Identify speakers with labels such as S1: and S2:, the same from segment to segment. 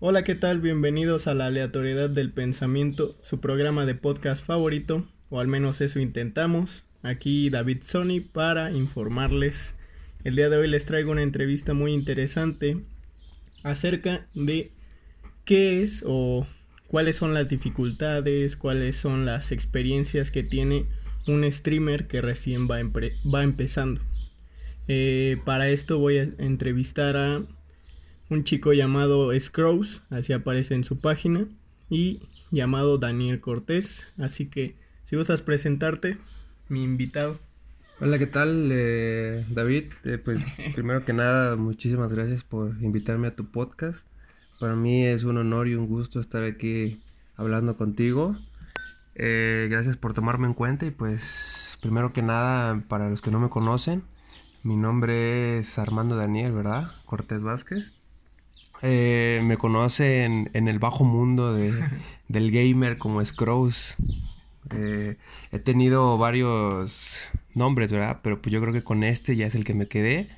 S1: Hola, ¿qué tal? Bienvenidos a la aleatoriedad del pensamiento, su programa de podcast favorito, o al menos eso intentamos. Aquí David Sony para informarles. El día de hoy les traigo una entrevista muy interesante acerca de qué es o cuáles son las dificultades, cuáles son las experiencias que tiene un streamer que recién va, empezando. Eh, para esto voy a entrevistar a un chico llamado Scrooge, así aparece en su página, y llamado Daniel Cortés. Así que si gustas presentarte, mi invitado.
S2: Hola, ¿qué tal, eh, David? Eh, pues primero que nada, muchísimas gracias por invitarme a tu podcast. Para mí es un honor y un gusto estar aquí hablando contigo. Eh, gracias por tomarme en cuenta y pues primero que nada, para los que no me conocen, mi nombre es Armando Daniel, ¿verdad? Cortés Vázquez. Me conocen en el bajo mundo de, del gamer como Scrooge. he tenido varios nombres, ¿verdad? Pero pues yo creo que con este ya es el que me quedé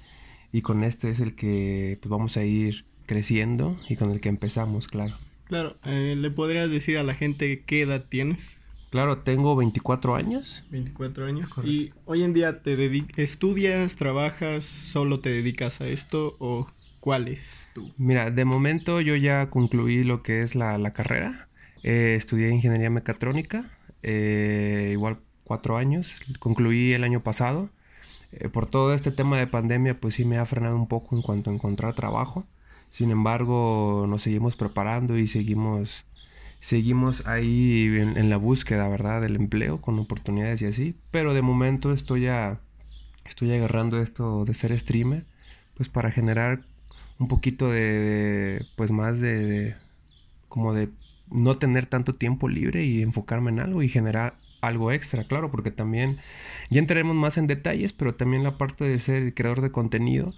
S2: y con este es el que pues vamos a ir creciendo y con el que empezamos, claro.
S1: Claro, eh, ¿le podrías decir a la gente qué edad tienes?
S2: Claro, tengo 24 años.
S1: 24 años. ¿Y hoy en día te estudias, trabajas, solo te dedicas a esto o cuál es tú?
S2: Mira, de momento yo ya concluí lo que es la, carrera. Eh, estudié ingeniería mecatrónica. Eh, igual cuatro años, concluí el año pasado. Eh, por todo este tema de pandemia, pues sí me ha frenado un poco en cuanto a encontrar trabajo. Sin embargo, nos seguimos preparando y seguimos, seguimos ahí en, la búsqueda, ¿verdad? Del empleo, con oportunidades y así. Pero de momento estoy ya, estoy agarrando esto de ser streamer, pues para generar un poquito de, pues más de, como de no tener tanto tiempo libre y enfocarme en algo y generar algo extra, claro, porque también ya entraremos más en detalles, pero también la parte de ser creador de contenido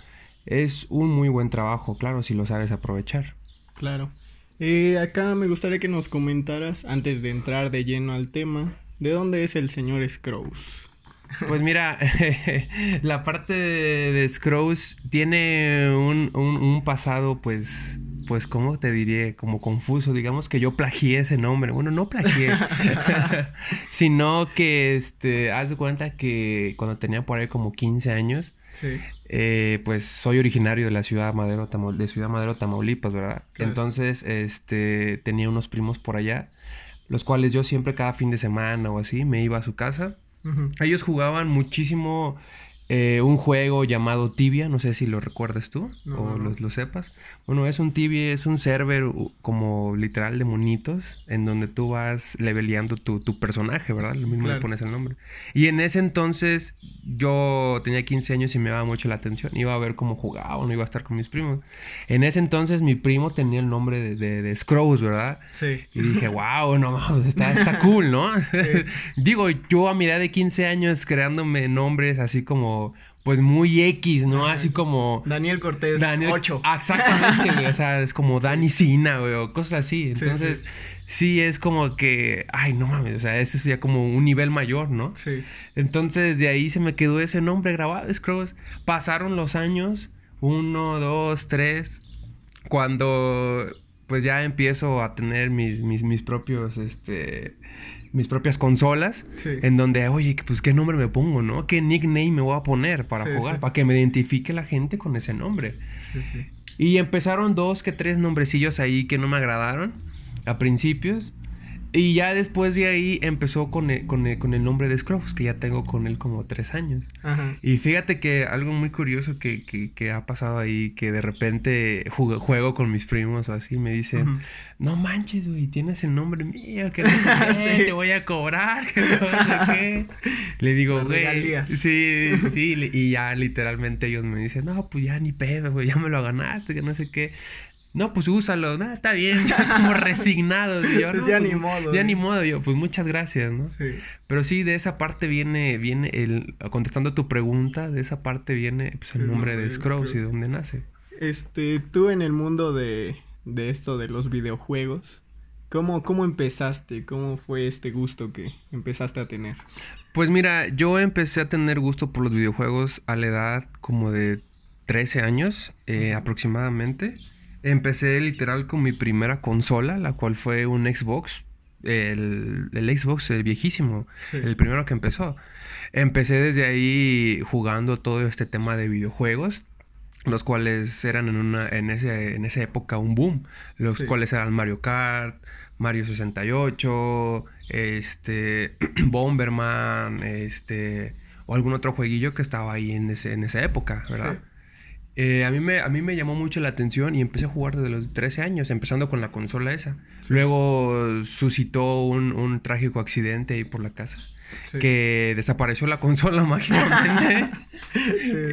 S2: es un muy buen trabajo, claro, si lo sabes aprovechar.
S1: Claro. Eh, acá me gustaría que nos comentaras, antes de entrar de lleno al tema, ¿de dónde es el señor Scrooge?
S2: Pues mira, la parte de, de tiene un, un pasado pues pues, ¿cómo te diré? Como confuso. Digamos que yo plagié ese nombre. Bueno, no plagié. sino que, este, haz de cuenta que cuando tenía por ahí como 15 años, eh, pues soy originario de la ciudad Madero, de Ciudad Madero, Tamaulipas, ¿verdad? Entonces, este, tenía unos primos por allá, los cuales yo siempre cada fin de semana o así me iba a su casa. Ellos jugaban muchísimo eh, un juego llamado Tibia, no sé si lo recuerdas tú o Lo, sepas. Bueno, es un Tibia, es un server como literal de monitos en donde tú vas leveleando tu, tu personaje, ¿verdad? Lo mismo le pones el nombre. Y en ese entonces yo tenía 15 años y me daba mucho la atención. Iba a ver cómo jugaba, no iba a estar con mis primos. En ese entonces mi primo tenía el nombre de, de, de ¿verdad? Sí. Y dije, wow, no, está, está cool, ¿no? Digo, yo a mi edad de 15 años creándome nombres así como pues muy X, ¿no? Así como...
S1: Daniel Cortés Daniel, 8.
S2: Exactamente, güey. O sea, es como Dani Sina, güey, o cosas así. Entonces, sí, es como que, ay, no mames, o sea, eso sería como un nivel mayor, ¿no? Sí. Entonces, de ahí se me quedó ese nombre grabado, Scrooge. Pasaron los años, uno, dos, tres, cuando pues ya empiezo a tener mis, mis, mis propios, este mis propias consolas, en donde, oye, pues qué nombre me pongo, ¿no? ¿Qué nickname me voy a poner para jugar? Para que me identifique la gente con ese nombre. Y empezaron dos que tres nombrecillos ahí que no me agradaron a principios. Y ya después de ahí empezó con el, con el, con el nombre de Scrubs, que ya tengo con él como tres años. Y fíjate que algo muy curioso que, que, que ha pasado ahí, que de repente juego, juego con mis primos o así, me dicen, no manches, güey, tienes el nombre mío, que no sé te voy a cobrar, que no sé qué. Le digo, güey, sí, sí, y ya literalmente ellos me dicen, no, pues ya ni pedo, güey, ya me lo ganaste, que no sé qué. No, pues úsalo, no, está bien, ya como resignado. Yo, no,
S1: ya ni modo.
S2: Ya ni modo, yo, pues muchas gracias, ¿no? Sí. Pero sí, de esa parte viene, viene el, contestando tu pregunta, de esa parte viene pues, el, nombre de Scrooge y de dónde nace.
S1: Este, tú en el mundo de, de esto de los videojuegos, ¿cómo, ¿cómo empezaste? ¿Cómo fue este gusto que empezaste a tener?
S2: Pues mira, yo empecé a tener gusto por los videojuegos a la edad como de 13 años eh, aproximadamente Empecé literal con mi primera consola, la cual fue un Xbox. El, Xbox el viejísimo, el primero que empezó. Empecé desde ahí jugando todo este tema de videojuegos los cuales eran en una en ese en esa época un boom, los cuales eran Mario Kart, Mario 68, este Bomberman, este o algún otro jueguillo que estaba ahí en, ese, en esa época, ¿verdad? Eh, a, mí me, a mí me llamó mucho la atención y empecé a jugar desde los 13 años, empezando con la consola esa. Luego suscitó un, un trágico accidente ahí por la casa que desapareció la consola mágicamente.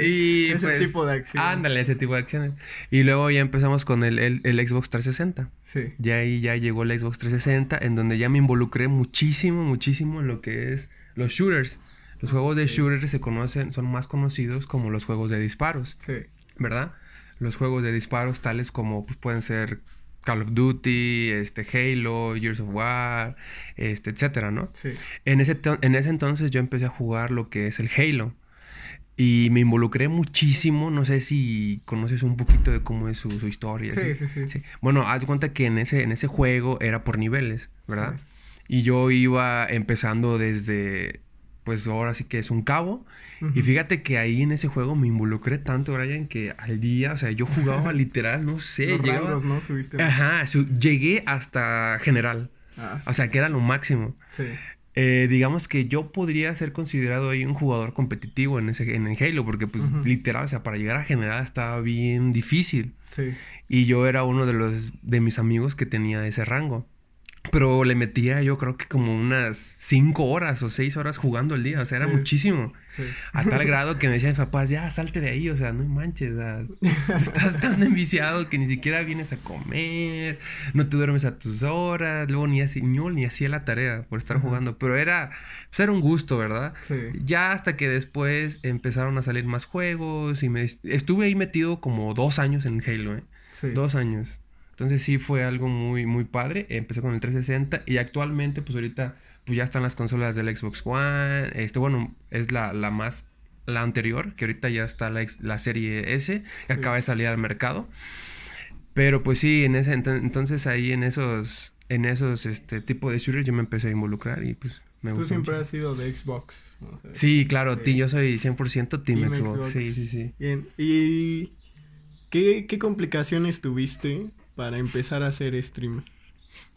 S1: y ese pues, tipo de acciones.
S2: Ándale, ese tipo de acciones. Y luego ya empezamos con el, el, Xbox 360. Sí. Ya ahí ya llegó el Xbox 360, en donde ya me involucré muchísimo, muchísimo en lo que es los shooters. Los juegos de shooters se conocen, son más conocidos como los juegos de disparos. Sí. ¿Verdad? Los juegos de disparos tales como pues, pueden ser Call of Duty, este, Halo, Years of War, este, etcétera, ¿no? Sí. En ese, en ese entonces yo empecé a jugar lo que es el Halo. Y me involucré muchísimo, no sé si conoces un poquito de cómo es su, historia.
S1: Sí, sí, sí,
S2: Bueno, haz cuenta que en ese, en ese juego era por niveles, ¿verdad? Y yo iba empezando desde pues ahora sí que es un cabo. Y fíjate que ahí en ese juego me involucré tanto, Brian, que al día, o sea, yo jugaba literal, no sé.
S1: Los llegaba... ¿no? Subiste.
S2: Ajá, llegué hasta general. Ah, o sea, que era lo máximo. Sí. Eh, digamos que yo podría ser considerado ahí un jugador competitivo en ese en el Halo, porque pues literal, o sea, para llegar a general estaba bien difícil. Sí. Y yo era uno de los de mis amigos que tenía ese rango. Pero le metía yo creo que como unas cinco horas o seis horas jugando el día. O sea, era muchísimo. A tal grado que me decían mis papás, ya, salte de ahí. O sea, no manches. estás tan enviciado que ni siquiera vienes a comer. No te duermes a tus horas. Luego ni, así, ni hacía la tarea por estar jugando. Pero era, pues era un gusto, ¿verdad? Ya hasta que después empezaron a salir más juegos. Y me estuve ahí metido como dos años en Halo, ¿eh? Dos años. Entonces sí fue algo muy, muy padre. Empecé con el 360 y actualmente, pues ahorita, pues ya están las consolas del Xbox One. Este, bueno, es la, la más, la anterior, que ahorita ya está la, la serie S, que acaba de salir al mercado. Pero pues sí, en ese, entonces ahí en esos, en esos, este, tipo de shooters yo me empecé a involucrar y pues me
S1: Tú siempre has sido de Xbox.
S2: sí, claro, yo soy 100% Team, Xbox. Sí, sí, sí.
S1: Bien, ¿y qué, qué complicaciones tuviste para empezar a hacer stream?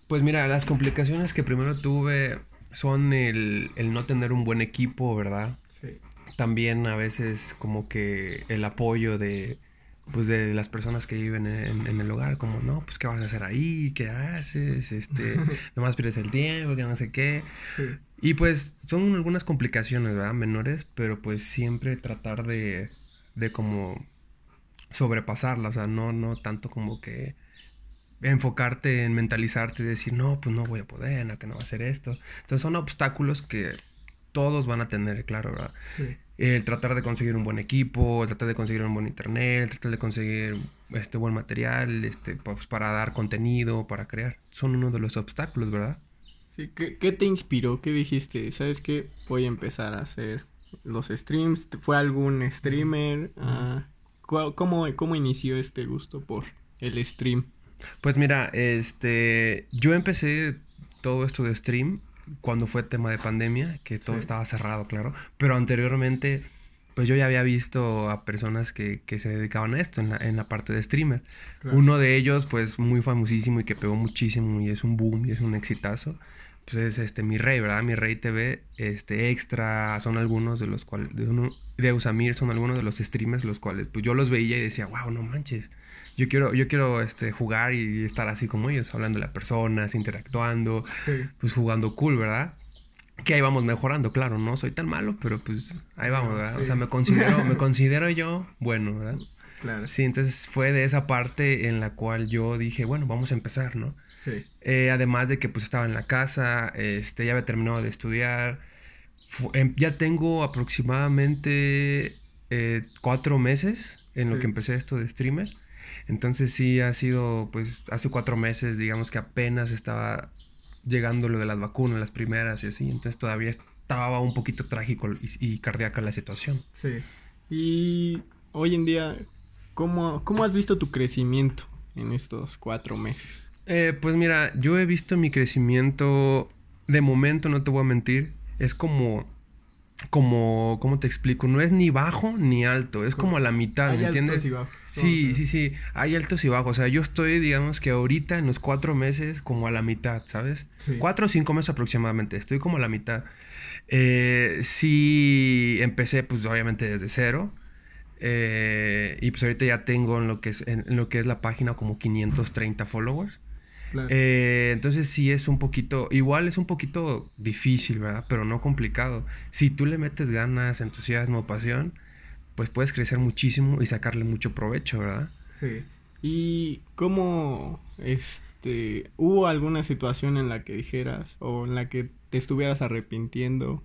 S2: Pues mira, las complicaciones que primero tuve son el, no tener un buen equipo, ¿verdad? Sí. También a veces como que el apoyo de, pues de las personas que viven en, el hogar, como, no, pues, ¿qué vas a hacer ahí? ¿Qué haces? Este, nomás pierdes el tiempo, que no sé qué. Sí. Y pues son algunas complicaciones, ¿verdad? Menores, pero pues siempre tratar de, de como sobrepasarla, o sea, no, no tanto como que enfocarte en mentalizarte y decir, no, pues no voy a poder, no, que no va a hacer esto. Entonces son obstáculos que todos van a tener, claro, ¿verdad? El tratar de conseguir un buen equipo, el tratar de conseguir un buen internet, el tratar de conseguir este buen material, este, pues para dar contenido, para crear, son uno de los obstáculos, ¿verdad?
S1: Sí, ¿qué, qué te inspiró? ¿Qué dijiste? ¿Sabes qué? Voy a empezar a hacer los streams. ¿Fue algún streamer? Ah, ¿cómo, ¿Cómo inició este gusto por el stream?
S2: Pues mira, este, yo empecé todo esto de stream cuando fue tema de pandemia, que todo estaba cerrado, claro, pero anteriormente, pues yo ya había visto a personas que, que se dedicaban a esto en la, en la parte de streamer. Uno de ellos, pues muy famosísimo y que pegó muchísimo y es un boom y es un exitazo, pues es este Mi Rey, ¿verdad? Mi Rey TV, este Extra, son algunos de los cuales, de, uno, de Usamir son algunos de los streamers los cuales, pues yo los veía y decía, wow, no manches yo quiero, yo quiero este, jugar y estar así como ellos, hablando de las personas, interactuando, pues jugando cool, ¿verdad? Que ahí vamos mejorando, claro, no soy tan malo, pero pues ahí vamos, ¿verdad? O sea, me considero, me considero yo bueno, ¿verdad? Claro. Sí, entonces fue de esa parte en la cual yo dije, bueno, vamos a empezar, ¿no? Sí. Eh, además de que pues estaba en la casa, este, ya había terminado de estudiar, ya tengo aproximadamente eh, cuatro meses en lo que empecé esto de streamer. Entonces sí ha sido, pues hace cuatro meses, digamos que apenas estaba llegando lo de las vacunas, las primeras y así, entonces todavía estaba un poquito trágico y, cardíaca la situación.
S1: Sí. Y hoy en día, ¿cómo, ¿cómo has visto tu crecimiento en estos cuatro meses?
S2: Eh, pues mira, yo he visto mi crecimiento, de momento no te voy a mentir, es como como, ¿cómo te explico? No es ni bajo ni alto, es como a la mitad, ¿me entiendes? y bajos. Sí, sí, sí, hay altos y bajos. O sea, yo estoy, digamos que ahorita en los cuatro meses como a la mitad, ¿sabes? Cuatro o cinco meses aproximadamente, estoy como a la mitad. Eh, sí, empecé pues obviamente desde cero. Eh, y pues ahorita ya tengo en lo que es, en lo que es la página como 530 followers. Eh, entonces sí es un poquito, igual es un poquito difícil, ¿verdad? Pero no complicado. Si tú le metes ganas, entusiasmo, pasión, pues puedes crecer muchísimo y sacarle mucho provecho, ¿verdad?
S1: Sí. ¿Y cómo, este, hubo alguna situación en la que dijeras o en la que te estuvieras arrepintiendo,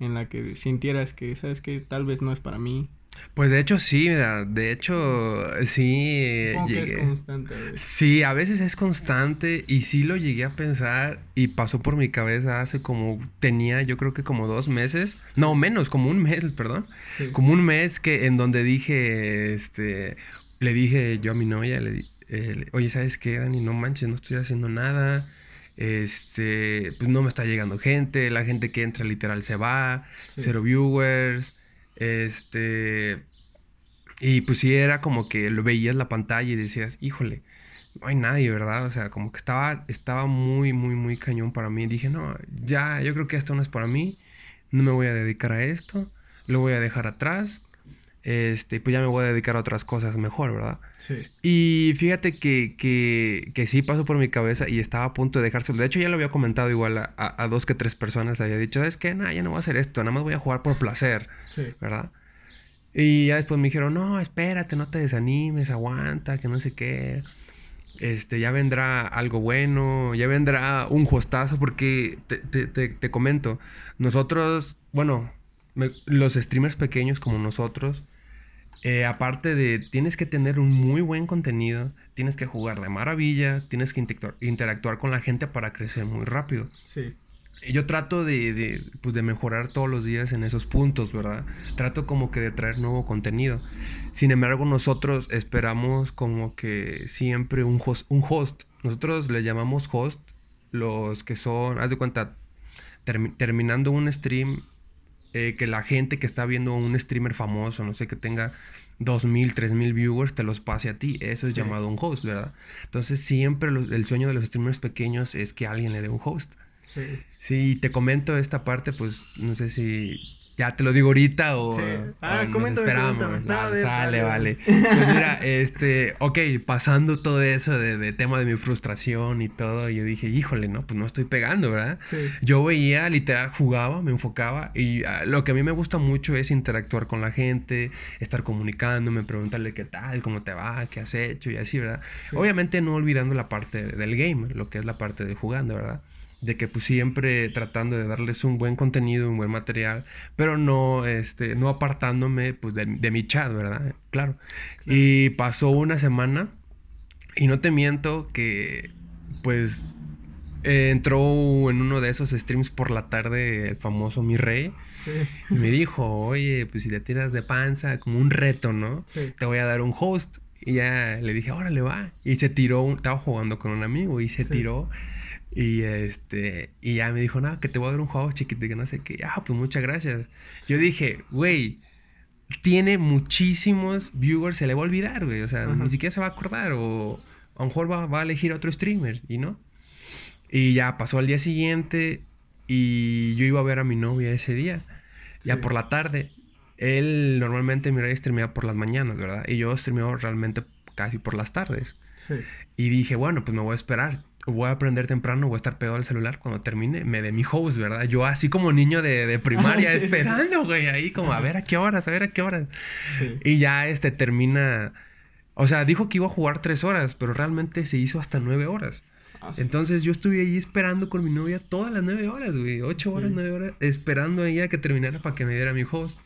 S1: en la que sintieras que, sabes que tal vez no es para mí,
S2: pues de hecho sí, mira, de hecho sí.
S1: es constante.
S2: Sí, a veces es constante y sí lo llegué a pensar y pasó por mi cabeza hace como, tenía yo creo que como dos meses, no menos, como un mes, perdón, como un mes que en donde dije, este, le dije yo a mi novia, le eh, oye, ¿sabes qué, Dani? No manches, no estoy haciendo nada este, pues no me está llegando gente, la gente que entra literal se va, cero viewers, este. Y pues sí, era como que lo veías la pantalla y decías, híjole, no hay nadie, ¿verdad? O sea, como que estaba, estaba muy, muy, muy cañón para mí. Dije, no, ya, yo creo que esto no es para mí. No me voy a dedicar a esto. Lo voy a dejar atrás. Este, pues ya me voy a dedicar a otras cosas mejor, ¿verdad? Sí. Y fíjate que, que, que sí pasó por mi cabeza y estaba a punto de dejárselo. De hecho, ya lo había comentado igual a, a, dos que tres personas. Había dicho, ¿sabes qué? Nada, ya no voy a hacer esto. Nada más voy a jugar por placer. Sí. ¿Verdad? Y ya después me dijeron, no, espérate, no te desanimes, aguanta, que no sé qué. Este, ya vendrá algo bueno, ya vendrá un hostazo, porque te, te, te, comento, nosotros, bueno, los streamers pequeños como nosotros, eh, aparte de, tienes que tener un muy buen contenido, tienes que jugar de maravilla, tienes que interactuar, con la gente para crecer muy rápido. Sí. Yo trato de, pues de, mejorar todos los días en esos puntos, ¿verdad? Trato como que de traer nuevo contenido. Sin embargo, nosotros esperamos como que siempre un host. Un host. Nosotros le llamamos host los que son, haz de cuenta, terminando un stream, eh, que la gente que está viendo un streamer famoso, no sé, que tenga 2.000, 3.000 viewers, te los pase a ti. Eso es llamado un host, ¿verdad? Entonces siempre el sueño de los streamers pequeños es que alguien le dé un host. Sí. Si te comento esta parte, pues no sé si ya te lo digo ahorita o,
S1: ah, esperamos.
S2: sale, vale. Pues mira, este, ok, pasando todo eso de, tema de mi frustración y todo, yo dije, híjole, no, pues no estoy pegando, ¿verdad? Sí. Yo veía, literal, jugaba, me enfocaba y ah, lo que a mí me gusta mucho es interactuar con la gente, estar comunicándome, preguntarle qué tal, cómo te va, qué has hecho y así, ¿verdad? Obviamente no olvidando la parte del game, lo que es la parte de jugando, ¿verdad? De que pues siempre tratando de darles un buen contenido, un buen material, pero no, este, no apartándome pues de, mi chat, ¿verdad? Claro. Y pasó una semana y no te miento que pues entró en uno de esos streams por la tarde el famoso Mi Rey y me dijo, oye, pues si te tiras de panza, como un reto, ¿no? Te voy a dar un host. Y ya le dije, órale, va. Y se tiró, estaba jugando con un amigo y se tiró y este, y ya me dijo, no, que te voy a dar un juego chiquito, que no sé qué. Ah, pues muchas gracias. Yo dije, güey, tiene muchísimos viewers, se le va a olvidar, güey. O sea, ni siquiera se va a acordar. O a lo mejor va, a elegir otro streamer, ¿y no? Y ya pasó al día siguiente y yo iba a ver a mi novia ese día, ya por la tarde. Él normalmente mi streamea por las mañanas, ¿verdad? Y yo streameo realmente casi por las tardes. Sí. Y dije, bueno, pues me voy a esperar voy a aprender temprano, voy a estar pegado al celular cuando termine, me dé mi host, ¿verdad? Yo así como niño de, primaria esperando, güey, ahí como a ver a qué horas, a ver a qué horas. Y ya este termina, o sea, dijo que iba a jugar tres horas, pero realmente se hizo hasta nueve horas. Ah, Entonces yo estuve ahí esperando con mi novia todas las nueve horas, güey. Ocho horas, nueve horas, esperando a ella que terminara para que me diera mi host.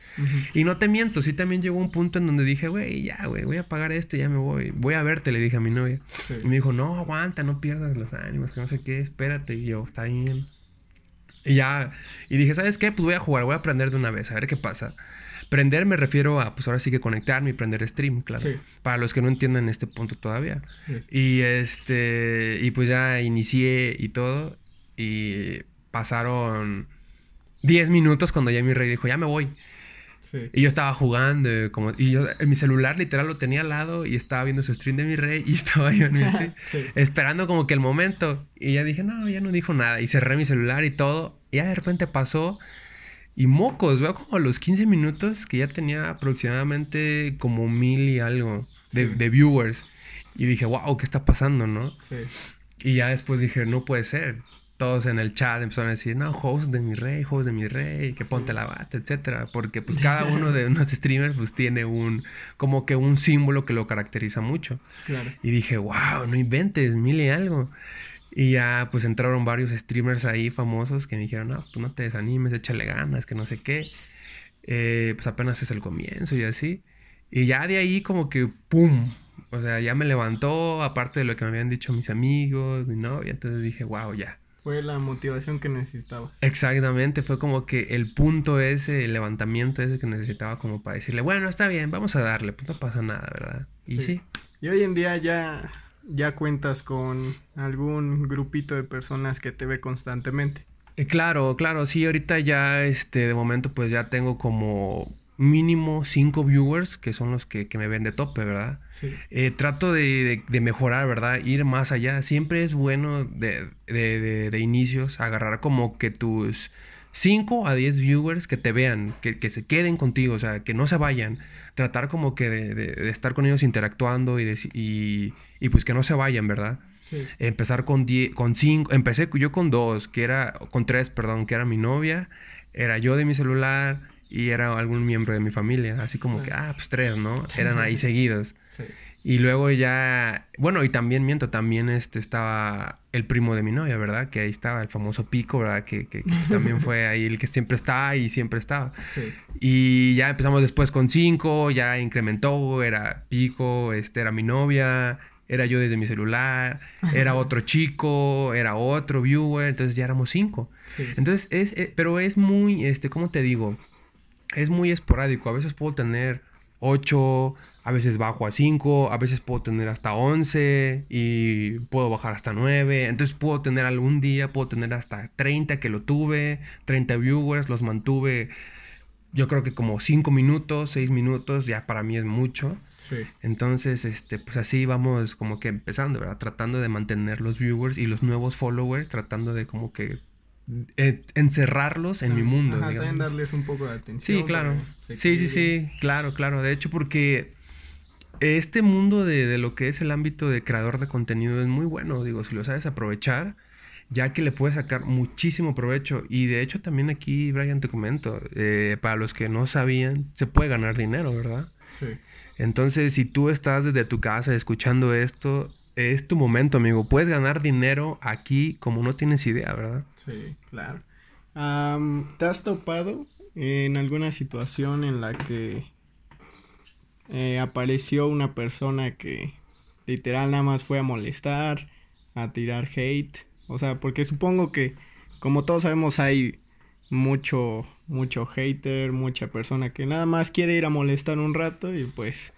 S2: Y no te miento, sí también llegó un punto en donde dije, güey, ya, güey, voy a pagar esto, ya me voy. Voy a verte, le dije a mi novia. Y me dijo, no, aguanta, no pierdas los ánimos, que no sé qué, espérate. Y yo, está bien. Y ya, y dije, ¿sabes qué? Pues voy a jugar, voy a aprender de una vez, a ver qué pasa. Prender me refiero a, pues ahora sí que conectarme y prender stream, claro. Para los que no entiendan este punto todavía. Y este, y pues ya inicié y todo. Y pasaron 10 minutos cuando ya mi rey dijo, ya me voy. Y yo estaba jugando, como, y yo en mi celular literal lo tenía al lado y estaba viendo su stream de mi rey y estaba yo en mi stream, esperando como que el momento. Y ya dije, no, ya no dijo nada. Y cerré mi celular y todo. Y ya de repente pasó y mocos, veo como a los 15 minutos que ya tenía aproximadamente como mil y algo de, viewers. Y dije, wow, ¿qué está pasando, no? Sí. Y ya después dije, no puede ser. Todos en el chat empezaron a decir, no, host de mi rey, host de mi rey, que ponte la bata, etcétera. Porque pues cada uno de unos streamers pues tiene un, como que un símbolo que lo caracteriza mucho. Claro. Y dije, wow, no inventes, mil y algo. Y ya pues entraron varios streamers ahí famosos que me dijeron, no, pues no te desanimes, échale ganas, que no sé qué. Eh, pues apenas es el comienzo y así. Y ya de ahí como que, ¡pum! O sea, ya me levantó, aparte de lo que me habían dicho mis amigos, mi novia. Entonces dije, wow, ya.
S1: Fue la motivación que necesitabas.
S2: Exactamente, fue como que el punto ese, el levantamiento ese que necesitaba como para decirle, bueno, está bien, vamos a darle, pues no pasa nada, ¿verdad? Y sí.
S1: Y hoy en día ya ya cuentas con algún grupito de personas que te ve constantemente.
S2: Eh, claro, claro, sí, ahorita ya, este, de momento, pues ya tengo como mínimo cinco viewers que son los que, me ven de tope, ¿verdad? Sí. Eh, trato de, mejorar, ¿verdad? Ir más allá. Siempre es bueno de, de, de inicios agarrar como que tus 5 a 10 viewers que te vean, que, se queden contigo, o sea, que no se vayan. Tratar como que de, estar con ellos interactuando y, y, y, pues que no se vayan, ¿verdad? Empezar con 5, con cinco, empecé yo con dos, que era, con tres, perdón, que era mi novia, era yo de mi celular y era algún miembro de mi familia, así como que, ah, pues tres, ¿no? Eran ahí seguidos. Sí. Y luego ya, bueno, y también miento, también este estaba el primo de mi novia, ¿verdad? Que ahí estaba el famoso Pico, ¿verdad? Que, que, también fue ahí el que siempre está y siempre estaba. Y ya empezamos después con cinco, ya incrementó, era Pico, este era mi novia, era yo desde mi celular, era otro chico, era otro viewer, entonces ya éramos cinco. Entonces es, eh, pero es muy, este, ¿cómo te digo? Es muy esporádico, a veces puedo tener ocho a veces bajo a 5, a veces puedo tener hasta 11 y puedo bajar hasta 9. Entonces puedo tener algún día, puedo tener hasta 30 que lo tuve, 30 viewers, los mantuve yo creo que como 5 minutos, 6 minutos, ya para mí es mucho. Sí. Entonces, este, pues así vamos como que empezando, ¿verdad? Tratando de mantener los viewers y los nuevos followers, tratando de como que eh, encerrarlos en mi mundo.
S1: Ajá, también darles un poco de atención.
S2: Sí, claro. Sí, sí, sí, claro, claro. De hecho, porque este mundo de, lo que es el ámbito de creador de contenido es muy bueno, digo, si lo sabes aprovechar, ya que le puedes sacar muchísimo provecho. Y de hecho también aquí, Brian, te comento, eh, para los que no sabían, se puede ganar dinero, ¿verdad? Sí. Entonces, si tú estás desde tu casa escuchando esto, es tu momento, amigo. Puedes ganar dinero aquí como no tienes idea, ¿verdad?
S1: Sí, claro. ¿Te has topado en alguna situación en la que eh, apareció una persona que literal nada más fue a molestar, a tirar hate. O sea, porque supongo que, como todos sabemos, hay mucho, mucho hater, mucha persona que nada más quiere ir a molestar un rato y pues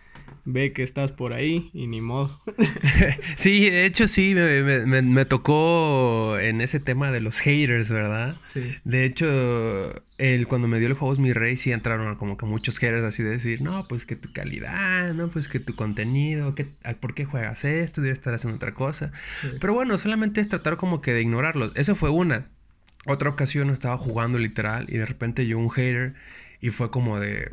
S1: ve que estás por ahí y ni modo.
S2: sí, de hecho sí, me, tocó en ese tema de los haters, ¿verdad? Sí. De hecho, él, cuando me dio el juego Mi Rey, sí entraron como que muchos haters así de decir, no, pues que tu calidad, no, pues que tu contenido, que, ¿por qué juegas esto? Deberías estar haciendo otra cosa. Pero bueno, solamente es tratar como que de ignorarlos. Esa fue una. Otra ocasión estaba jugando literal y de repente yo un hater y fue como de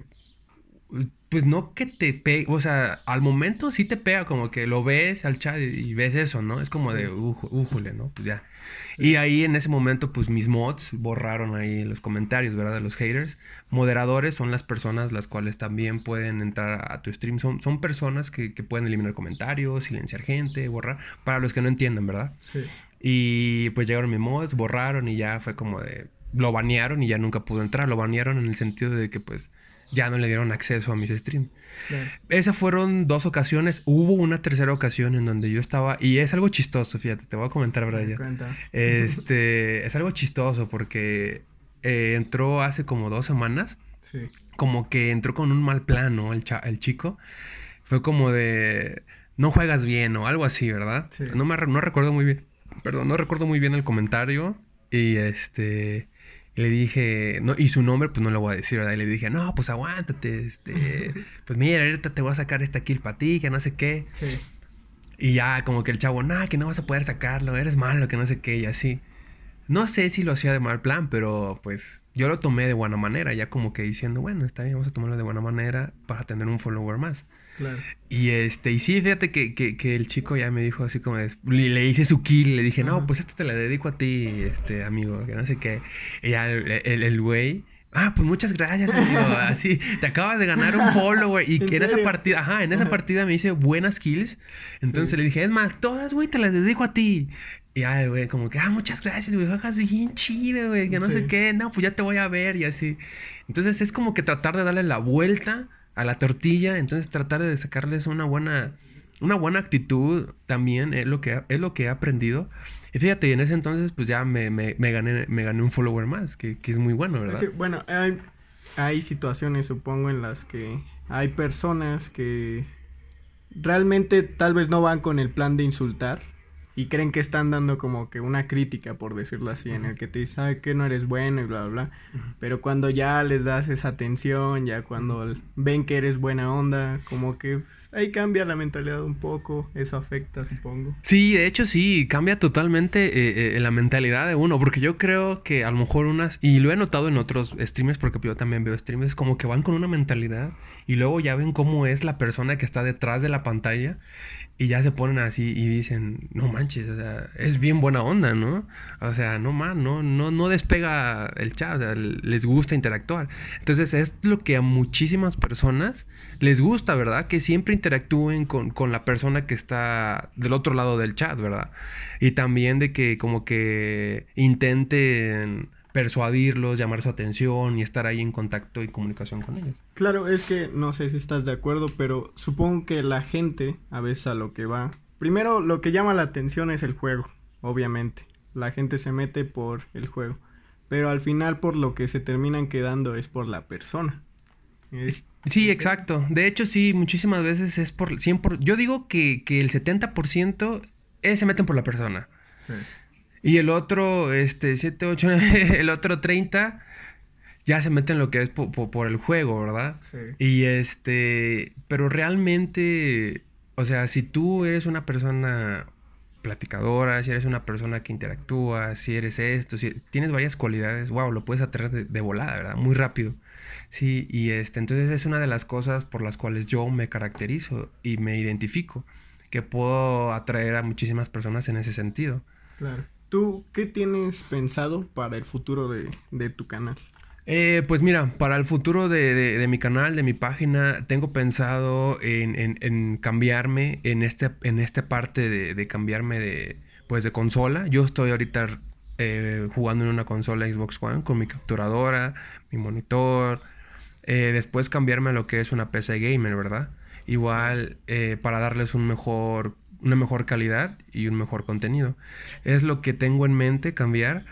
S2: pues no que te pegue, o sea, al momento sí te pega, como que lo ves al chat y, ves eso, ¿no? Es como de, újule, ¿no? Pues ya. Y ahí en ese momento, pues mis mods borraron ahí los comentarios, ¿verdad? De los haters. Moderadores son las personas las cuales también pueden entrar a tu stream. Son, son personas que, que pueden eliminar comentarios, silenciar gente, borrar, para los que no entiendan, ¿verdad? Sí. Y pues llegaron mis mods, borraron y ya fue como de, lo banearon y ya nunca pudo entrar. Lo banearon en el sentido de que pues ya no le dieron acceso a mis streams. Esas fueron dos ocasiones. Hubo una tercera ocasión en donde yo estaba, y es algo chistoso, fíjate, te voy a comentar, Brian. Este, es algo chistoso porque eh, entró hace como dos semanas. Sí. Como que entró con un mal plano el, el chico. Fue como de, no juegas bien o algo así, ¿verdad? No, me, no recuerdo muy bien. Perdón, no recuerdo muy bien el comentario. Y este le dije, no, y su nombre, pues no lo voy a decir, ¿verdad? Y le dije, no, pues aguántate, este, pues mira, ahorita te voy a sacar esta kill para ti, que no sé qué. Sí. Y ya, como que el chavo, nada, que no vas a poder sacarlo, eres malo, que no sé qué, y así. No sé si lo hacía de mal plan, pero pues yo lo tomé de buena manera, ya como que diciendo, bueno, está bien, vamos a tomarlo de buena manera para tener un follower más. Y este, y sí, fíjate que, que, el chico ya me dijo así como, le, hice su kill, le dije, no, pues esto te la dedico a ti, este, amigo, que no sé qué. Y ya el güey, Ah, pues muchas gracias, amigo. Así, te acabas de ganar un follow, güey. Y que en esa partida, ajá, en esa partida me hice buenas kills. Entonces le dije, es más, todas, güey, te las dedico a ti. Y ay, güey, como que, ah, muchas gracias, güey, juegas bien chido, güey, que no sé qué. No, pues ya te voy a ver y así. Entonces es como que tratar de darle la vuelta a la tortilla, entonces tratar de sacarles una buena, una buena actitud también es lo que, es lo que he aprendido. Y fíjate, en ese entonces pues ya me, me, me gané, me gané un follower más, que, que es muy bueno, ¿verdad?
S1: bueno, hay, hay situaciones, supongo, en las que hay personas que realmente tal vez no van con el plan de insultar, y creen que están dando como que una crítica, por decirlo así, en el que te dice, que no eres bueno y bla, bla, bla. Pero cuando ya les das esa atención, ya cuando ven que eres buena onda, como que pues, ahí cambia la mentalidad un poco, eso afecta, supongo.
S2: Sí, de hecho sí, cambia totalmente eh, eh, la mentalidad de uno, porque yo creo que a lo mejor unas, y lo he notado en otros streamers, porque yo también veo streamers, como que van con una mentalidad y luego ya ven cómo es la persona que está detrás de la pantalla y ya se ponen así y dicen, no manches, o sea, es bien buena onda, ¿no? O sea, no man, no, no, no despega el chat, o sea, les gusta interactuar. Entonces es lo que a muchísimas personas les gusta, ¿verdad? Que siempre interactúen con, con la persona que está del otro lado del chat, ¿verdad? Y también de que como que intenten persuadirlos, llamar su atención y estar ahí en contacto y comunicación con ellos.
S1: Claro, es que no sé si estás de acuerdo, pero supongo que la gente a veces a lo que va... Primero, lo que llama la atención es el juego, obviamente. La gente se mete por el juego. Pero al final por lo que se terminan quedando es por la persona.
S2: sí, exacto. De hecho, sí, muchísimas veces es por 100%. Yo digo que, que el 70% es, se meten por la persona. Sí. Y el otro, este, 7, 8, el otro 30 ya se mete en lo que es por, el juego, ¿verdad? Sí. Y este, pero realmente, o sea, si tú eres una persona platicadora, si eres una persona que interactúa, si eres esto, si tienes varias cualidades, wow, lo puedes atraer de, de, volada, ¿verdad? Muy rápido. Sí, y este, entonces es una de las cosas por las cuales yo me caracterizo y me identifico, que puedo atraer a muchísimas personas en ese sentido.
S1: Claro. ¿Tú qué tienes pensado para el futuro de, tu canal?
S2: Eh, pues mira, para el futuro de, mi canal, de mi página, tengo pensado en, cambiarme en, este, en esta parte de, cambiarme de, pues de consola. Yo estoy ahorita eh, jugando en una consola Xbox One con mi capturadora, mi monitor. Eh, después cambiarme a lo que es una PC gamer, ¿verdad? Igual para darles un mejor una mejor calidad y un mejor contenido. Es lo que tengo en mente cambiar.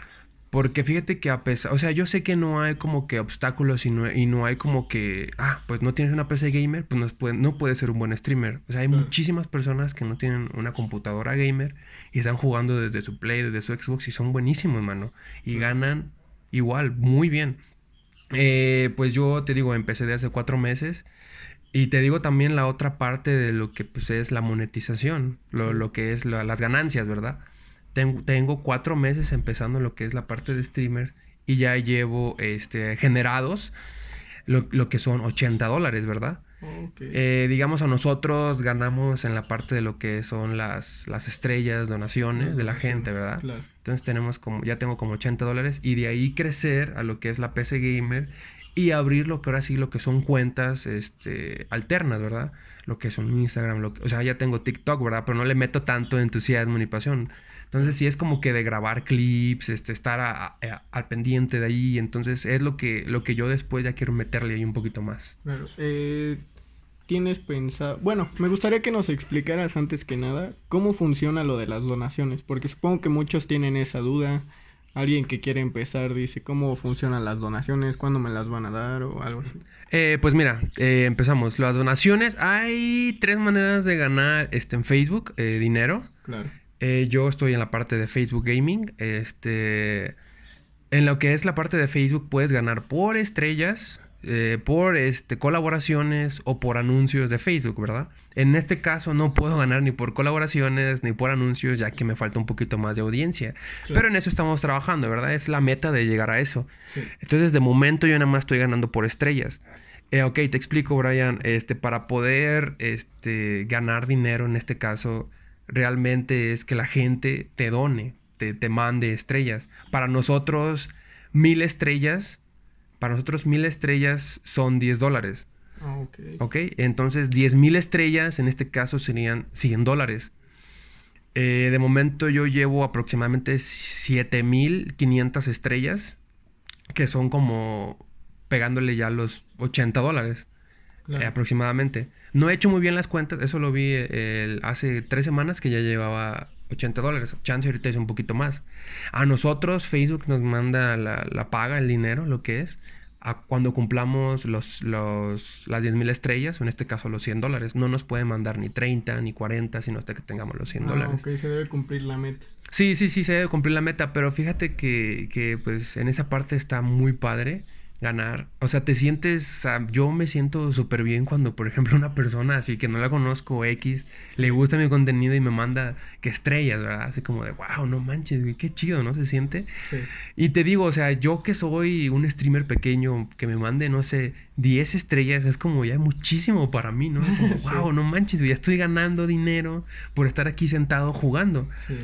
S2: Porque fíjate que a pesar, o sea, yo sé que no hay como que obstáculos y no, y no hay como que, ah, pues no tienes una PC gamer, pues no, puede, no puedes ser un buen streamer. O sea, hay muchísimas personas que no tienen una computadora gamer y están jugando desde su Play, desde su Xbox y son buenísimos, mano. Y ganan igual, muy bien. Eh, pues yo te digo, empecé de hace cuatro meses y te digo también la otra parte de lo que pues, es la monetización, lo, que es las ganancias, ¿verdad? Tengo, tengo, cuatro meses empezando lo que es la parte de streamer y ya llevo este, generados lo, lo que son 80 dólares, ¿verdad? Eh, digamos, a nosotros ganamos en la parte de lo que son las, las estrellas, donaciones de la gente, ¿verdad? Entonces tenemos como, ya tengo como 80 dólares y de ahí crecer a lo que es la PC Gamer y abrir lo que ahora sí lo que son cuentas este, alternas, ¿verdad? Lo que son Instagram, lo que, o sea, ya tengo TikTok, ¿verdad? Pero no le meto tanto entusiasmo ni pasión. Entonces sí es como que de grabar clips, este, estar al pendiente de ahí. Entonces es lo que, lo que yo después ya quiero meterle ahí un poquito más.
S1: Claro. Eh, tienes pensado... Bueno, me gustaría que nos explicaras antes que nada cómo funciona lo de las donaciones, porque supongo que muchos tienen esa duda. Alguien que quiere empezar dice cómo funcionan las donaciones, cuándo me las van a dar o algo así.
S2: Eh, pues mira, eh, empezamos. Las donaciones, hay tres maneras de ganar este, en Facebook eh, dinero. Claro. yo estoy en la parte de Facebook Gaming. Este, en lo que es la parte de Facebook puedes ganar por estrellas, eh, por este, colaboraciones o por anuncios de Facebook, ¿verdad? En este caso no puedo ganar ni por colaboraciones ni por anuncios, ya que me falta un poquito más de audiencia. Pero en eso estamos trabajando, ¿verdad? Es la meta de llegar a eso. Entonces, de momento yo nada más estoy ganando por estrellas. Eh, ok, te explico, Brian. Este, para poder este, ganar dinero en este caso, realmente es que la gente te done, te, te mande estrellas. Para nosotros, mil estrellas para nosotros mil estrellas son 10 dólares. Ah, ok. Ok, entonces 10 mil estrellas en este caso serían 100 dólares. Eh, de momento yo llevo aproximadamente 7500 estrellas, que son como pegándole ya los 80 dólares eh, aproximadamente. No he hecho muy bien las cuentas, eso lo vi eh, hace tres semanas que ya llevaba 80 dólares. Chance ahorita es un poquito más. A nosotros Facebook nos manda la, paga, el dinero, lo que es, a cuando cumplamos los, los, las 10 mil estrellas, o en este caso los 100 dólares. No nos pueden mandar ni 30 ni 40, sino hasta que tengamos los 100 ah, dólares.
S1: Se debe cumplir la meta.
S2: Sí, sí, sí, se debe cumplir la meta, pero fíjate que, que pues en esa parte está muy padre ganar. O sea, te sientes, o sea, yo me siento súper bien cuando, por ejemplo, una persona así que no la conozco, X, le gusta mi contenido y me manda que estrellas, ¿verdad? Así como de, wow, no manches, güey, qué chido, ¿no? Se siente. Sí. Y te digo, o sea, yo que soy un streamer pequeño, que me mande, no sé, 10 estrellas, es como ya muchísimo para mí, ¿no? Como, wow, no manches, güey, ya estoy ganando dinero por estar aquí sentado jugando. Sí.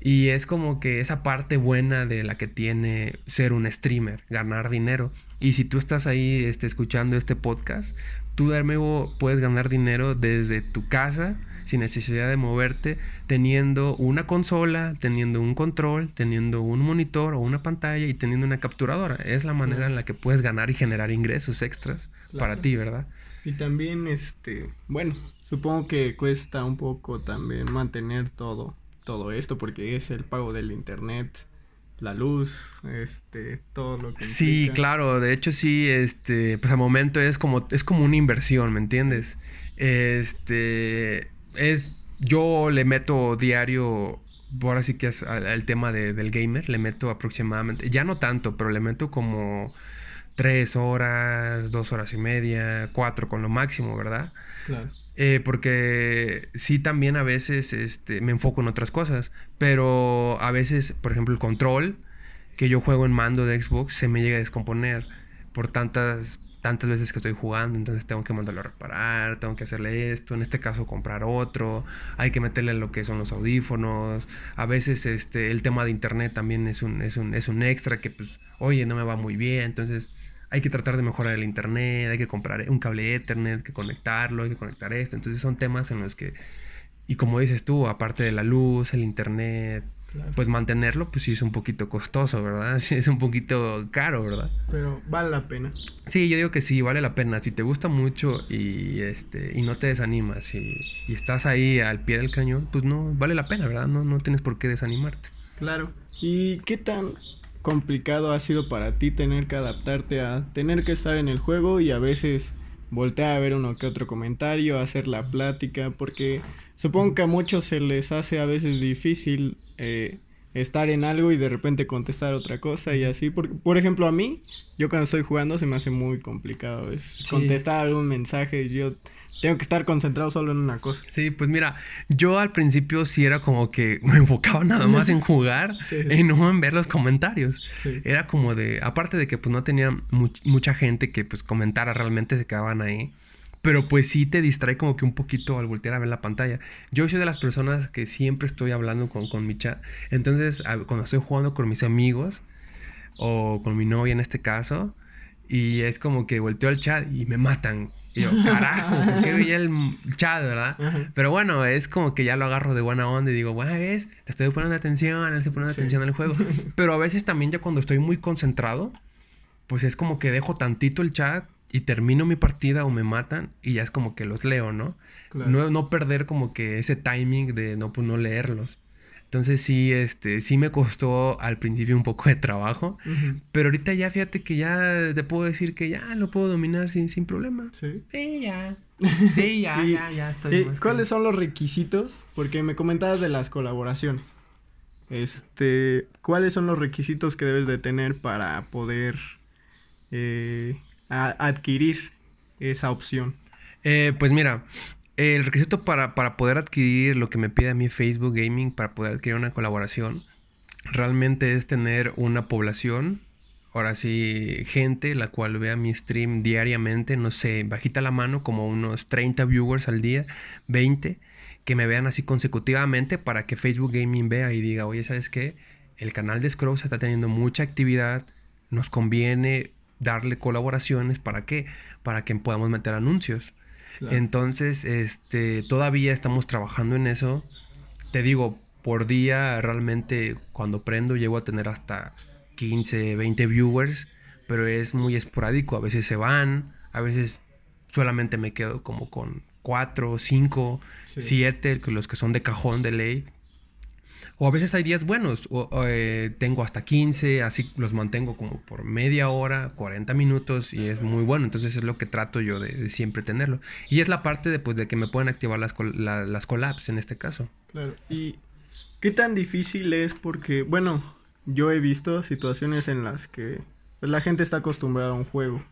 S2: Y es como que esa parte buena de la que tiene ser un streamer, ganar dinero. Y si tú estás ahí este, escuchando este podcast, tú de nuevo puedes ganar dinero desde tu casa, sin necesidad de moverte, teniendo una consola, teniendo un control, teniendo un monitor o una pantalla y teniendo una capturadora. Es la manera en la que puedes ganar y generar ingresos extras para ti, ¿verdad?
S1: Y también, este, bueno, supongo que cuesta un poco también mantener todo todo esto porque es el pago del internet, la luz, este, todo lo que
S2: Sí, claro, de hecho sí, este, pues al momento es como es como una inversión, ¿me entiendes? Este, es yo le meto diario ahora sí que es el tema del gamer, le meto aproximadamente, ya no tanto, pero le meto como tres horas, dos horas y media, cuatro con lo máximo, ¿verdad? Claro. Eh, porque sí también a veces este, me enfoco en otras cosas, pero a veces, por ejemplo, el control que yo juego en mando de Xbox se me llega a descomponer por tantas tantas veces que estoy jugando, entonces tengo que mandarlo a reparar, tengo que hacerle esto, en este caso comprar otro, hay que meterle lo que son los audífonos, a veces este el tema de internet también es un, es un, es un extra que pues, oye, no me va muy bien, entonces hay que tratar de mejorar el internet, hay que comprar un cable Ethernet, que conectarlo, hay que conectar esto. Entonces son temas en los que, y como dices tú, aparte de la luz, el internet, pues mantenerlo, pues sí es un poquito costoso, ¿verdad? Sí, es un poquito caro, ¿verdad?
S1: Pero vale la pena.
S2: Sí, yo digo que sí, vale la pena. Si te gusta mucho y, este, y no te desanimas y, y estás ahí al pie del cañón, pues no, vale la pena, ¿verdad? No, no tienes por qué desanimarte.
S1: Claro. ¿Y qué tan complicado ha sido para ti tener que adaptarte a tener que estar en el juego y a veces voltear a ver uno que otro comentario, hacer la plática, porque supongo que a muchos se les hace a veces difícil eh, estar en algo y de repente contestar otra cosa y así. Por, por ejemplo, a mí, yo cuando estoy jugando se me hace muy complicado es contestar algún mensaje. Yo tengo que estar concentrado solo en una cosa.
S2: Sí, pues mira, yo al principio sí era como que me enfocaba nada más en jugar y no en ver los comentarios. Era como de, aparte de que pues no tenía mucha gente que pues comentara, realmente se quedaban ahí. Pero pues sí te distrae como que un poquito al voltear a ver la pantalla. Yo soy de las personas que siempre estoy hablando con, con mi chat. Entonces, cuando estoy jugando con mis amigos o con mi novia en este caso, y es como que volteo al chat y me matan Y yo, carajo, ¿por qué veía el chat, verdad? Pero bueno, es como que ya lo agarro de buena onda y digo, bueno, ves, te estoy poniendo atención, te estoy poniendo atención al juego. Pero a veces también ya cuando estoy muy concentrado, pues es como que dejo tantito el chat y termino mi partida o me matan y ya es como que los leo, ¿no? No, no perder como que ese timing de no, pues no leerlos. Entonces sí, este, sí me costó al principio un poco de trabajo, pero ahorita ya fíjate que ya te puedo decir que ya lo puedo dominar sin, sin problema. Sí. Sí, ya. Sí, ya, ya, ya estoy.
S1: ¿Cuáles son los requisitos? Porque me comentabas de las colaboraciones. Este, ¿cuáles son los requisitos que debes de tener para poder eh, adquirir esa opción?
S2: Eh, pues mira, el requisito para, poder adquirir lo que me pide a mí Facebook Gaming, para poder adquirir una colaboración, realmente es tener una población, ahora sí, gente la cual vea mi stream diariamente, no sé, bajita la mano, como unos 30 viewers al día, 20, que me vean así consecutivamente para que Facebook Gaming vea y diga, oye, ¿sabes qué? El canal de Scrooge está teniendo mucha actividad, nos conviene darle colaboraciones, ¿para qué? Para que podamos meter anuncios. Entonces, este, todavía estamos trabajando en eso. Te digo, por día realmente cuando prendo llego a tener hasta 15, 20 viewers, pero es muy esporádico. A veces se van, a veces solamente me quedo como con 4, 5, 7, los que son de cajón de ley, o a veces hay días buenos, o, eh, tengo hasta 15, así los mantengo como por media hora, 40 minutos y es muy bueno. Entonces es lo que trato yo de, siempre tenerlo. Y es la parte de, pues, de que me pueden activar las, las collabs en este caso.
S1: Claro. ¿Y qué tan difícil es? Porque, bueno, yo he visto situaciones en las que pues, la gente está acostumbrada a un juego.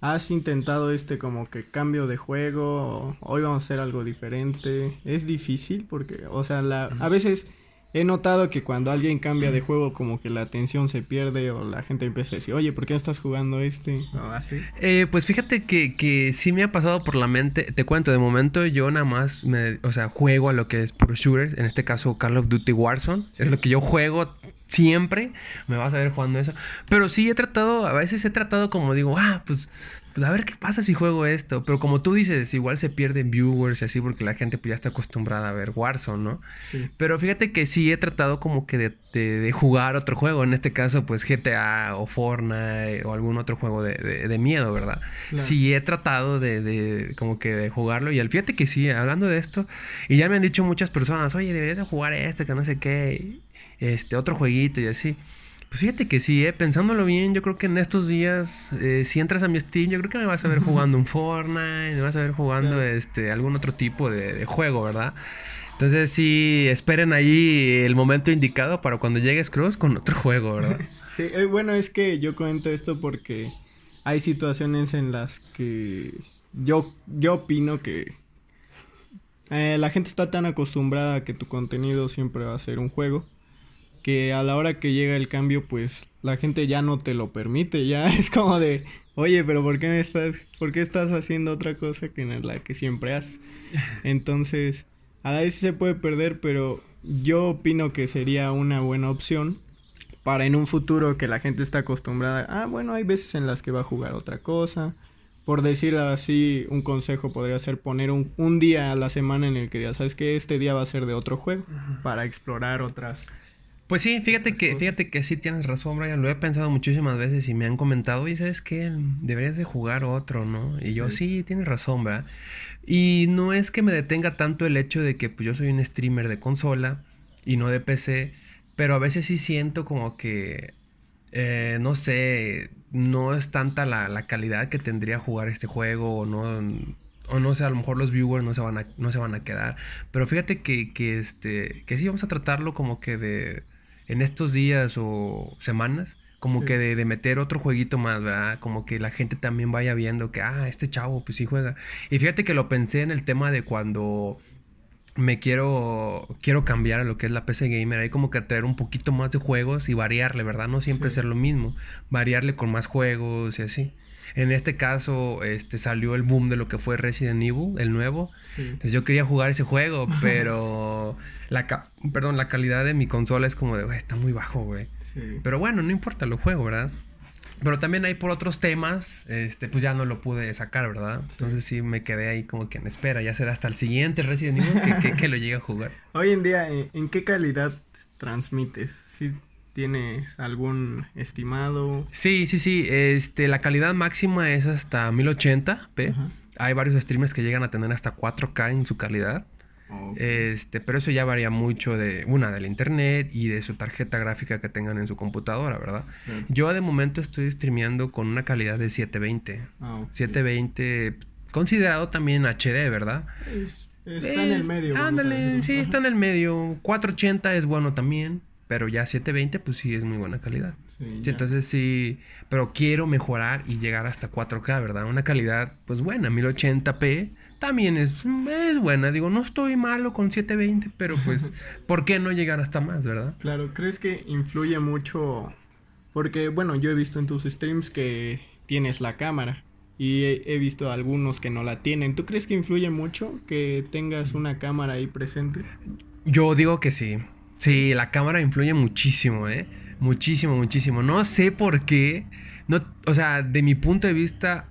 S1: ¿Has intentado este como que cambio de juego? hoy vamos a hacer algo diferente. Es difícil porque, o sea, la, a veces he notado que cuando alguien cambia de juego como que la atención se pierde o la gente empieza a decir, oye, ¿por qué no estás jugando este? O así.
S2: Eh, pues fíjate que, que sí me ha pasado por la mente, te cuento, de momento yo nada más, me, o sea, juego a lo que es por shooter, en este caso Call of Duty Warzone, es lo que yo juego siempre, me vas a ver jugando eso, pero sí he tratado, a veces he tratado como digo, ah, pues pues, a ver qué pasa si juego esto. Pero como tú dices, igual se pierden viewers y así porque la gente pues ya está acostumbrada a ver Warzone, ¿no? Pero fíjate que sí he tratado como que de, jugar otro juego. En este caso, pues GTA o Fortnite o algún otro juego de, miedo, ¿verdad? Sí he tratado de, como que de jugarlo. Y al fíjate que sí, hablando de esto, y ya me han dicho muchas personas, oye, deberías de jugar este, que no sé qué, este, otro jueguito y así. Pues fíjate que sí, eh, pensándolo bien, yo creo que en estos días, eh, si entras a mi Steam, yo creo que me vas a ver jugando un Fortnite, me vas a ver jugando este algún otro tipo de, juego, ¿verdad? Entonces sí, esperen ahí el momento indicado para cuando llegues Cross con otro juego, ¿verdad?
S1: sí, eh, bueno, es que yo comento esto porque hay situaciones en las que yo, yo opino que eh, la gente está tan acostumbrada a que tu contenido siempre va a ser un juego que a la hora que llega el cambio, pues la gente ya no te lo permite, ya es como de, oye, pero ¿por qué, me estás, ¿por qué estás haciendo otra cosa que en la que siempre haces? Entonces, a la vez sí se puede perder, pero yo opino que sería una buena opción para en un futuro que la gente está acostumbrada, ah, bueno, hay veces en las que va a jugar otra cosa. Por decir así, un consejo podría ser poner un, un día a la semana en el que ya sabes que este día va a ser de otro juego, para explorar otras
S2: pues sí, fíjate que, fíjate que sí tienes razón, Brian. Lo he pensado muchísimas veces y me han comentado, y sabes qué, deberías de jugar otro, ¿no? Y yo, sí, tienes razón, ¿verdad? Y no es que me detenga tanto el hecho de que pues, yo soy un streamer de consola y no de PC, pero a veces sí siento como que, eh, no sé, no es tanta la, la calidad que tendría jugar este juego o no o no sé, a lo mejor los viewers no se van a, no se van a quedar. Pero fíjate que, que, este, que sí vamos a tratarlo como que de, en estos días o semanas, como que de, meter otro jueguito más, ¿verdad? Como que la gente también vaya viendo que, ah, este chavo, pues sí juega. Y fíjate que lo pensé en el tema de cuando me quiero, quiero cambiar a lo que es la PC Gamer. Hay como que traer un poquito más de juegos y variarle, ¿verdad? No siempre ser lo mismo. Variarle con más juegos y así. En este caso, este salió el boom de lo que fue Resident Evil, el nuevo. Entonces yo quería jugar ese juego, pero la perdón, la calidad de mi consola es como de, está muy bajo, güey. Pero bueno, no importa, lo juego, ¿verdad? Pero también ahí por otros temas, este, pues ya no lo pude sacar, ¿verdad? Entonces sí me quedé ahí como que en espera. Ya será hasta el siguiente Resident Evil que, lo llegue a jugar.
S1: Hoy en día, ¿en qué calidad transmites? ¿Sí tienes algún estimado?
S2: Sí, sí, sí. Este, la calidad máxima es hasta 1080p. Hay varios streamers que llegan a tener hasta 4K en su calidad. Este, pero eso ya varía mucho de una del internet y de su tarjeta gráfica que tengan en su computadora, ¿verdad? Yo de momento estoy streameando con una calidad de 720. 720 ah, considerado también HD, ¿verdad?
S1: está en el medio.
S2: Ándale, sí, está en el medio. 480 es bueno también, pero ya 720 pues sí es muy buena calidad. Sí, entonces sí, pero quiero mejorar y llegar hasta 4K, ¿verdad? Una calidad pues buena, 1080p también es, es, buena. Digo, no estoy malo con 720, pero pues, ¿por qué no llegar hasta más, verdad?
S1: Claro, ¿crees que influye mucho? Porque, bueno, yo he visto en tus streams que tienes la cámara y he, visto algunos que no la tienen. ¿Tú crees que influye mucho que tengas una cámara ahí presente?
S2: Yo digo que sí. Sí, la cámara influye muchísimo, ¿eh? Muchísimo, muchísimo. No sé por qué. No, o sea, de mi punto de vista,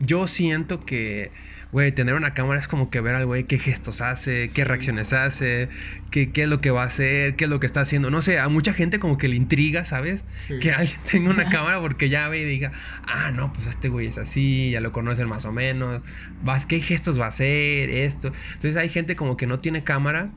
S2: yo siento que güey, tener una cámara es como que ver al güey qué gestos hace, qué reacciones hace, qué, qué, es lo que va a hacer, qué es lo que está haciendo. No sé, a mucha gente como que le intriga, ¿sabes? Que alguien tenga una cámara porque ya ve y diga, ah, no, pues este güey es así, ya lo conocen más o menos, vas, qué gestos va a hacer, esto. Entonces hay gente como que no tiene cámara.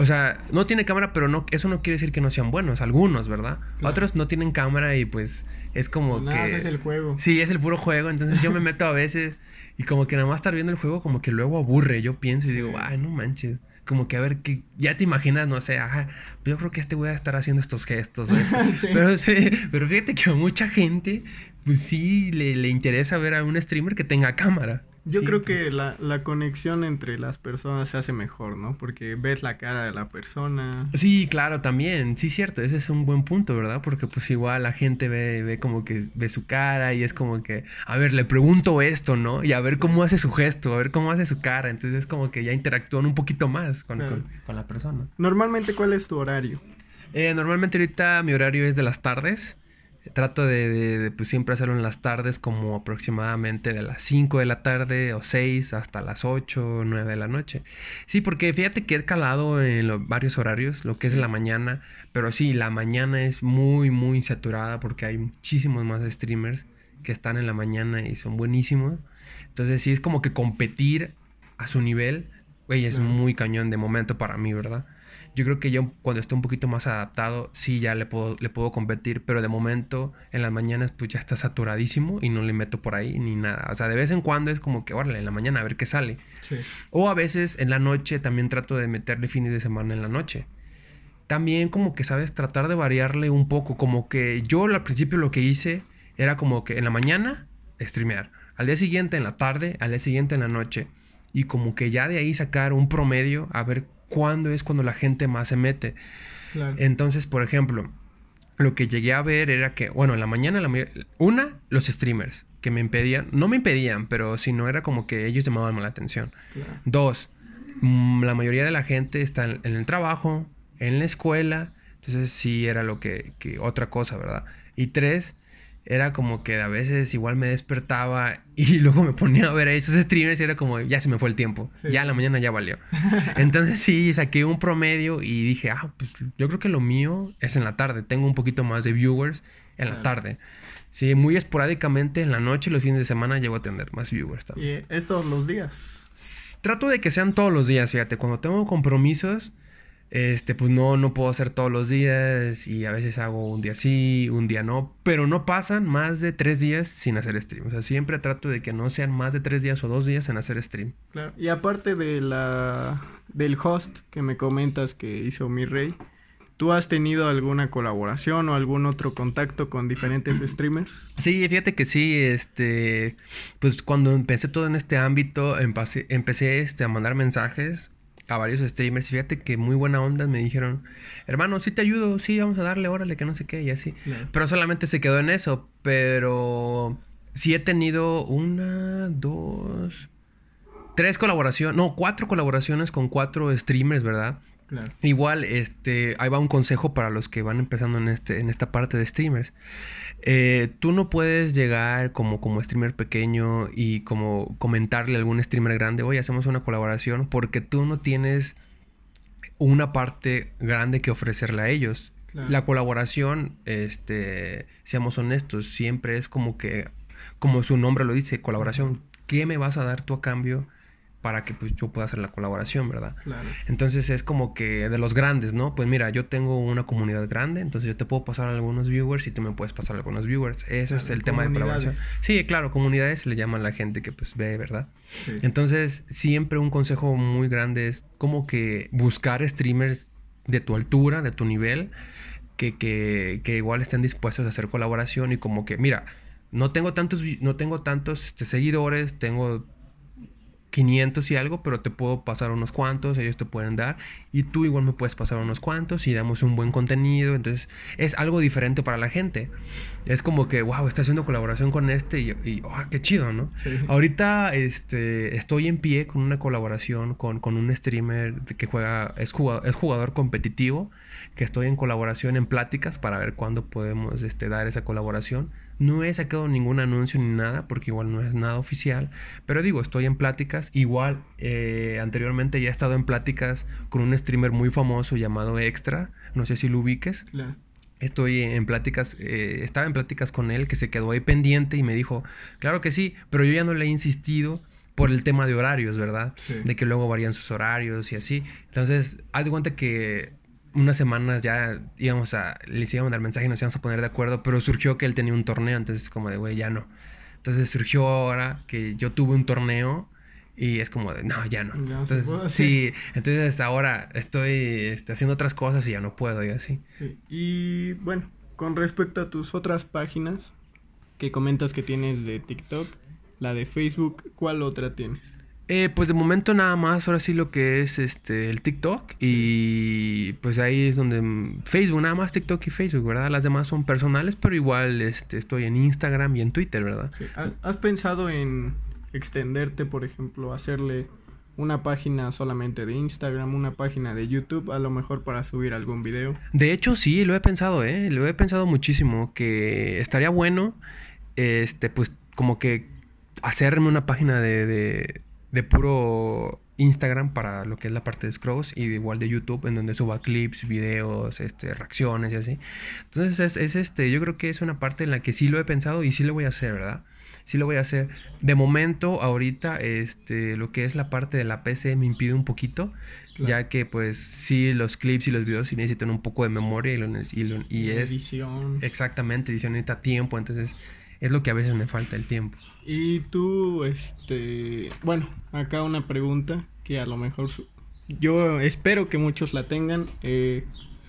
S2: O sea, no tiene cámara, pero no, eso no quiere decir que no sean buenos. Algunos, ¿verdad? Otros no tienen cámara y pues es como pues que...
S1: es el juego.
S2: Sí, es el puro juego. Entonces yo me meto a veces y como que nada más estar viendo el juego, como que luego aburre. Yo pienso y digo, ay, no manches. Como que a ver, que ya te imaginas, no sé, ajá, yo creo que este voy a estar haciendo estos gestos. Pero sí, pero fíjate que a mucha gente, pues sí, le, le interesa ver a un streamer que tenga cámara.
S1: Yo creo que la, la, conexión entre las personas se hace mejor, ¿no? Porque ves la cara de la persona.
S2: Sí, claro, también. Sí, cierto. Ese es un buen punto, ¿verdad? Porque pues igual la gente ve, ve como que ve su cara y es como que, a ver, le pregunto esto, ¿no? Y a ver cómo hace su gesto, a ver cómo hace su cara. Entonces es como que ya interactúan un poquito más con, con, la persona.
S1: Normalmente, ¿cuál es tu horario?
S2: Eh, normalmente ahorita mi horario es de las tardes. Trato de, pues, siempre hacerlo en las tardes, como aproximadamente de las 5 de la tarde o 6 hasta las 8 o 9 de la noche. Sí, porque fíjate que he calado en los varios horarios, lo que es la mañana, pero sí, la mañana es muy, muy saturada porque hay muchísimos más streamers que están en la mañana y son buenísimos. Entonces, sí, es como que competir a su nivel, güey, es muy cañón de momento para mí, ¿verdad? Yo creo que yo cuando estoy un poquito más adaptado, sí ya le puedo, le puedo competir, pero de momento en las mañanas pues ya está saturadísimo y no le meto por ahí ni nada. O sea, de vez en cuando es como que, órale, en la mañana a ver qué sale. O a veces en la noche también trato de meterle fines de semana en la noche. También como que, ¿sabes? Tratar de variarle un poco. Como que yo al principio lo que hice era como que en la mañana streamear. Al día siguiente en la tarde, al día siguiente en la noche. Y como que ya de ahí sacar un promedio a ver cuándo es cuando la gente más se mete. Entonces, por ejemplo, lo que llegué a ver era que, bueno, en la mañana, una, los streamers, que me impedían, no me impedían, pero si no era como que ellos llamaban la atención. Dos, mm, la mayoría de la gente está en, el trabajo, en la escuela, entonces sí era lo que, que otra cosa, ¿verdad? Y tres, era como que a veces igual me despertaba y luego me ponía a ver a esos streamers y era como, ya se me fue el tiempo, ya la mañana ya valió. Entonces sí, saqué un promedio y dije, ah, pues yo creo que lo mío es en la tarde, tengo un poquito más de viewers en la tarde. Sí, muy esporádicamente en la noche y los fines de semana llego a tener más viewers también.
S1: ¿Y es todos los días?
S2: Trato de que sean todos los días, fíjate, cuando tengo compromisos este, pues no, no puedo hacer todos los días y a veces hago un día sí, un día no, pero no pasan más de tres días sin hacer stream. O sea, siempre trato de que no sean más de tres días o dos días en hacer stream.
S1: Claro. Y aparte de la, del host que me comentas que hizo mi rey, ¿Tú has tenido alguna colaboración o algún otro contacto con diferentes streamers?
S2: Sí, fíjate que sí, este, pues cuando empecé todo en este ámbito, empecé, empecé este, a mandar mensajes a varios streamers. Y fíjate que muy buena onda me dijeron, hermano, sí te ayudo, sí, vamos a darle, órale, que no sé qué, y así. Pero solamente se quedó en eso. Pero sí he tenido una, dos, tres colaboraciones, no, cuatro colaboraciones con cuatro streamers, ¿verdad? Igual, este, ahí va un consejo para los que van empezando en, este, en esta parte de streamers. Eh, tú no puedes llegar como, como streamer pequeño y como comentarle a algún streamer grande, oye, hacemos una colaboración, porque tú no tienes una parte grande que ofrecerle a ellos. La colaboración, este, seamos honestos, siempre es como que, como su nombre lo dice, colaboración. ¿Qué me vas a dar tú a cambio? Para que pues yo pueda hacer la colaboración, ¿verdad? Claro. Entonces es como que de los grandes, ¿no? Pues mira, yo tengo una comunidad grande, entonces yo te puedo pasar algunos viewers y tú me puedes pasar algunos viewers. Eso es el tema de colaboración. Sí, claro, comunidades se le llama a la gente que pues ve, ¿verdad? Entonces, siempre un consejo muy grande es como que buscar streamers de tu altura, de tu nivel, que, que, que igual estén dispuestos a hacer colaboración y como que, mira, no tengo tantos, no tengo tantos este, seguidores, tengo 500 y algo, pero te puedo pasar unos cuantos, ellos te pueden dar y tú igual me puedes pasar unos cuantos y damos un buen contenido, entonces es algo diferente para la gente. Es como que, wow, está haciendo colaboración con este y, oh, qué chido, ¿no? Ahorita este, estoy en pie con una colaboración con, con un streamer que juega, es jugador, es jugador competitivo, que estoy en colaboración en pláticas para ver cuándo podemos este, dar esa colaboración no he sacado ningún anuncio ni nada, porque igual no es nada oficial. Pero digo, estoy en pláticas. Igual, eh, anteriormente ya he estado en pláticas con un streamer muy famoso llamado Extra. No sé si lo ubiques. Estoy en pláticas, eh, estaba en pláticas con él que se quedó ahí pendiente y me dijo, claro que sí, pero yo ya no le he insistido por el tema de horarios, ¿verdad? De que luego varían sus horarios y así. Entonces, haz de cuenta que unas semanas ya íbamos a, les íbamos a dar mensaje y nos íbamos a poner de acuerdo, pero surgió que él tenía un torneo, entonces como de, güey, ya no. Entonces surgió ahora que yo tuve un torneo y es como de, no, ya no. entonces, sí, entonces ahora estoy este, haciendo otras cosas y ya no puedo y así.
S1: Y bueno, con respecto a tus otras páginas que comentas que tienes de TikTok, la de Facebook, ¿cuál otra tienes?
S2: Eh, pues de momento nada más, ahora sí lo que es este el TikTok y pues ahí es donde mm, Facebook, nada más TikTok y Facebook, ¿verdad? Las demás son personales, pero igual este, estoy en Instagram y en Twitter, ¿verdad?
S1: ¿Has pensado en extenderte, por ejemplo, hacerle una página solamente de Instagram, una página de YouTube, a lo mejor para subir algún video?
S2: De hecho, sí, lo he pensado, ¿eh? Lo he pensado muchísimo, que estaría bueno, este, pues como que hacerme una página de de puro Instagram para lo que es la parte de scrolls y igual de YouTube en donde suba clips, videos, este, reacciones y así. Entonces es, este, yo creo que es una parte en la que sí lo he pensado y sí lo voy a hacer, ¿verdad? Sí lo voy a hacer. De momento, ahorita, este, lo que es la parte de la PC me impide un poquito, ya que pues sí los clips y los videos sí necesitan un poco de memoria y, lo, y, y es...
S1: Edición.
S2: Exactamente, edición necesita tiempo, entonces es lo que a veces me falta el tiempo.
S1: Y tú, este, bueno, acá una pregunta que a lo mejor yo espero que muchos la tengan. Eh,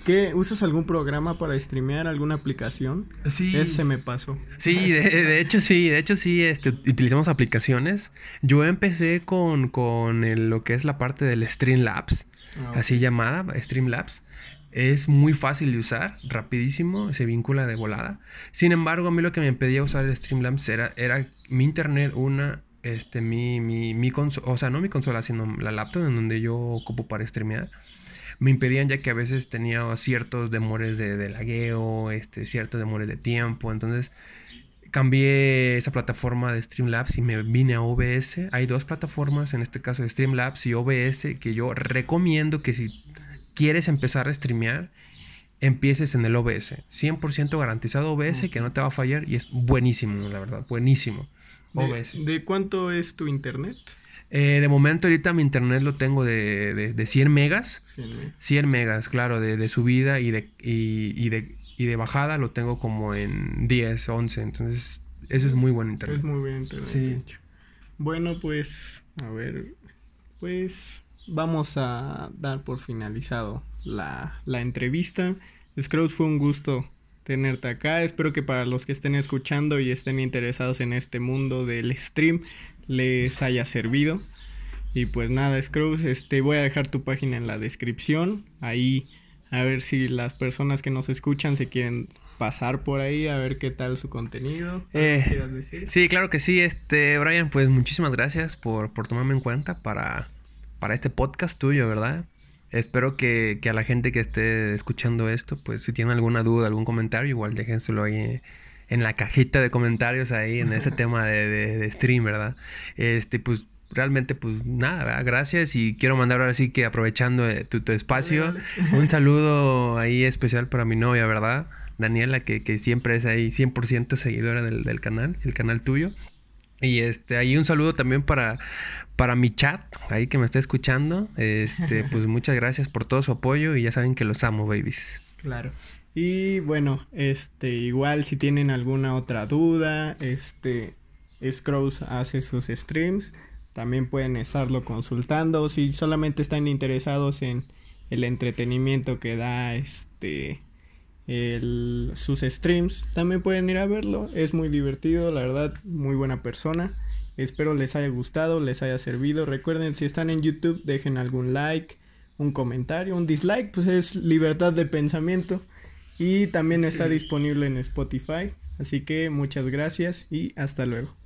S1: ¿Qué? ¿Usas algún programa para streamear? ¿Alguna aplicación?
S2: Sí.
S1: Ese me pasó.
S2: Sí, de, hecho sí, de hecho sí, este, utilizamos aplicaciones. Yo empecé con, con lo que es la parte del Streamlabs, ah, así llamada, Streamlabs. Es muy fácil de usar, rapidísimo, se vincula de volada. Sin embargo, a mí lo que me impedía usar el Streamlabs era, mi internet, una, este, mi, mi, mi consola, o sea, no mi consola, sino la laptop en donde yo ocupo para streamear. Me impedían ya que a veces tenía ciertos demores de, de lagueo, este, ciertos demores de tiempo. Entonces, cambié esa plataforma de Streamlabs y me vine a OBS. Hay dos plataformas, en este caso Streamlabs y OBS, que yo recomiendo que si quieres empezar a streamear, empieces en el OBS. 100% garantizado OBS, que no te va a fallar y es buenísimo, la verdad, buenísimo.
S1: OBS. ¿De, cuánto es tu internet?
S2: Eh, de momento ahorita mi internet lo tengo de, de, 100 megas. 100, megas, claro, de, subida y de, y, de, y de bajada lo tengo como en 10, 11. Entonces, eso es muy buen internet.
S1: Es muy buen internet. Sí. Bueno, pues, a ver, pues vamos a dar por finalizado la, la entrevista. Scrooge, fue un gusto tenerte acá. Espero que para los que estén escuchando y estén interesados en este mundo del stream les haya servido. Y pues nada, Scrooge, este voy a dejar tu página en la descripción. Ahí a ver si las personas que nos escuchan se quieren pasar por ahí a ver qué tal su contenido.
S2: Eh, sí, claro que sí. Este, Brian, pues muchísimas gracias por, por tomarme en cuenta para para este podcast tuyo, ¿verdad? espero que, que, a la gente que esté escuchando esto, pues si tienen alguna duda, algún comentario, igual déjenselo ahí en la cajita de comentarios ahí en este tema de, de, stream, ¿verdad? Este, pues realmente, pues nada, ¿verdad? gracias y quiero mandar ahora sí que aprovechando eh, tu, tu espacio, un saludo ahí especial para mi novia, ¿verdad? Daniela, que, que siempre es ahí 100% seguidora del, del canal, el canal tuyo. Y este, ahí un saludo también para, para mi chat, ahí que me está escuchando. Este, pues muchas gracias por todo su apoyo y ya saben que los amo, babies.
S1: Claro. Y bueno, este, igual si tienen alguna otra duda, este, Scrooge hace sus streams, también pueden estarlo consultando. Si solamente están interesados en el entretenimiento que da este el, sus streams. También pueden ir a verlo. Es muy divertido, la verdad, muy buena persona. Espero les haya gustado, les haya servido. Recuerden, si están en YouTube, dejen algún like, un comentario, un dislike, pues es libertad de pensamiento. Y también está disponible en Spotify. Así que muchas gracias y hasta luego.